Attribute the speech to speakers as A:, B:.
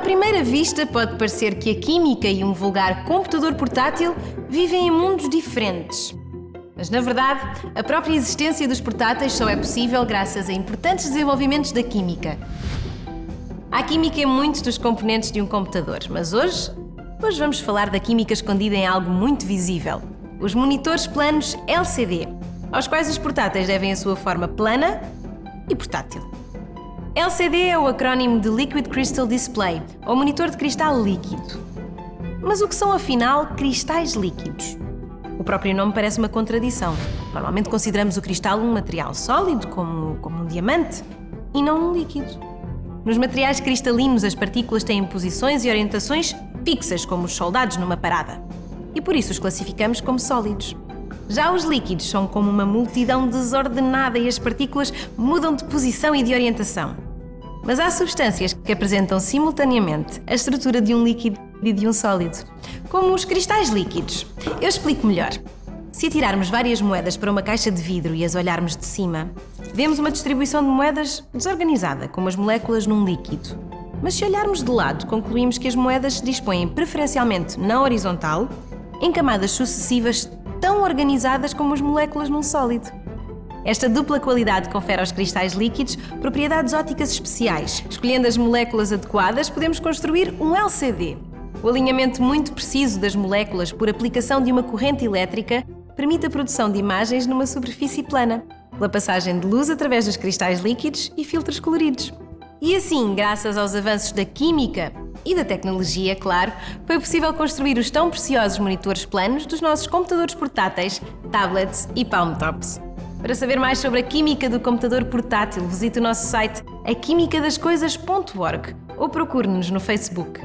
A: primeira vista, pode parecer que a química e um vulgar computador portátil vivem em mundos diferentes. Mas, na verdade, a própria existência dos portáteis só é possível graças a importantes desenvolvimentos da química. Há química em muitos dos componentes de um computador, mas hoje, hoje vamos falar da química escondida em algo muito visível: os monitores planos LCD, aos quais os portáteis devem a sua forma plana e portátil. LCD é o acrónimo de Liquid Crystal Display, ou monitor de cristal líquido. Mas o que são afinal cristais líquidos? O próprio nome parece uma contradição. Normalmente consideramos o cristal um material sólido, como, como um diamante, e não um líquido. Nos materiais cristalinos, as partículas têm posições e orientações fixas, como os soldados numa parada. E por isso os classificamos como sólidos. Já os líquidos são como uma multidão desordenada e as partículas mudam de posição e de orientação. Mas há substâncias que apresentam simultaneamente a estrutura de um líquido e de um sólido, como os cristais líquidos. Eu explico melhor. Se atirarmos várias moedas para uma caixa de vidro e as olharmos de cima, vemos uma distribuição de moedas desorganizada, como as moléculas num líquido. Mas se olharmos de lado, concluímos que as moedas se dispõem preferencialmente na horizontal, em camadas sucessivas tão organizadas como as moléculas num sólido. Esta dupla qualidade confere aos cristais líquidos propriedades ópticas especiais. Escolhendo as moléculas adequadas, podemos construir um LCD. O alinhamento muito preciso das moléculas por aplicação de uma corrente elétrica permite a produção de imagens numa superfície plana, pela passagem de luz através dos cristais líquidos e filtros coloridos. E assim, graças aos avanços da química e da tecnologia, claro, foi possível construir os tão preciosos monitores planos dos nossos computadores portáteis, tablets e palm tops. Para saber mais sobre a química do computador portátil, visite o nosso site aquimicadascoisas.org ou procure-nos no Facebook.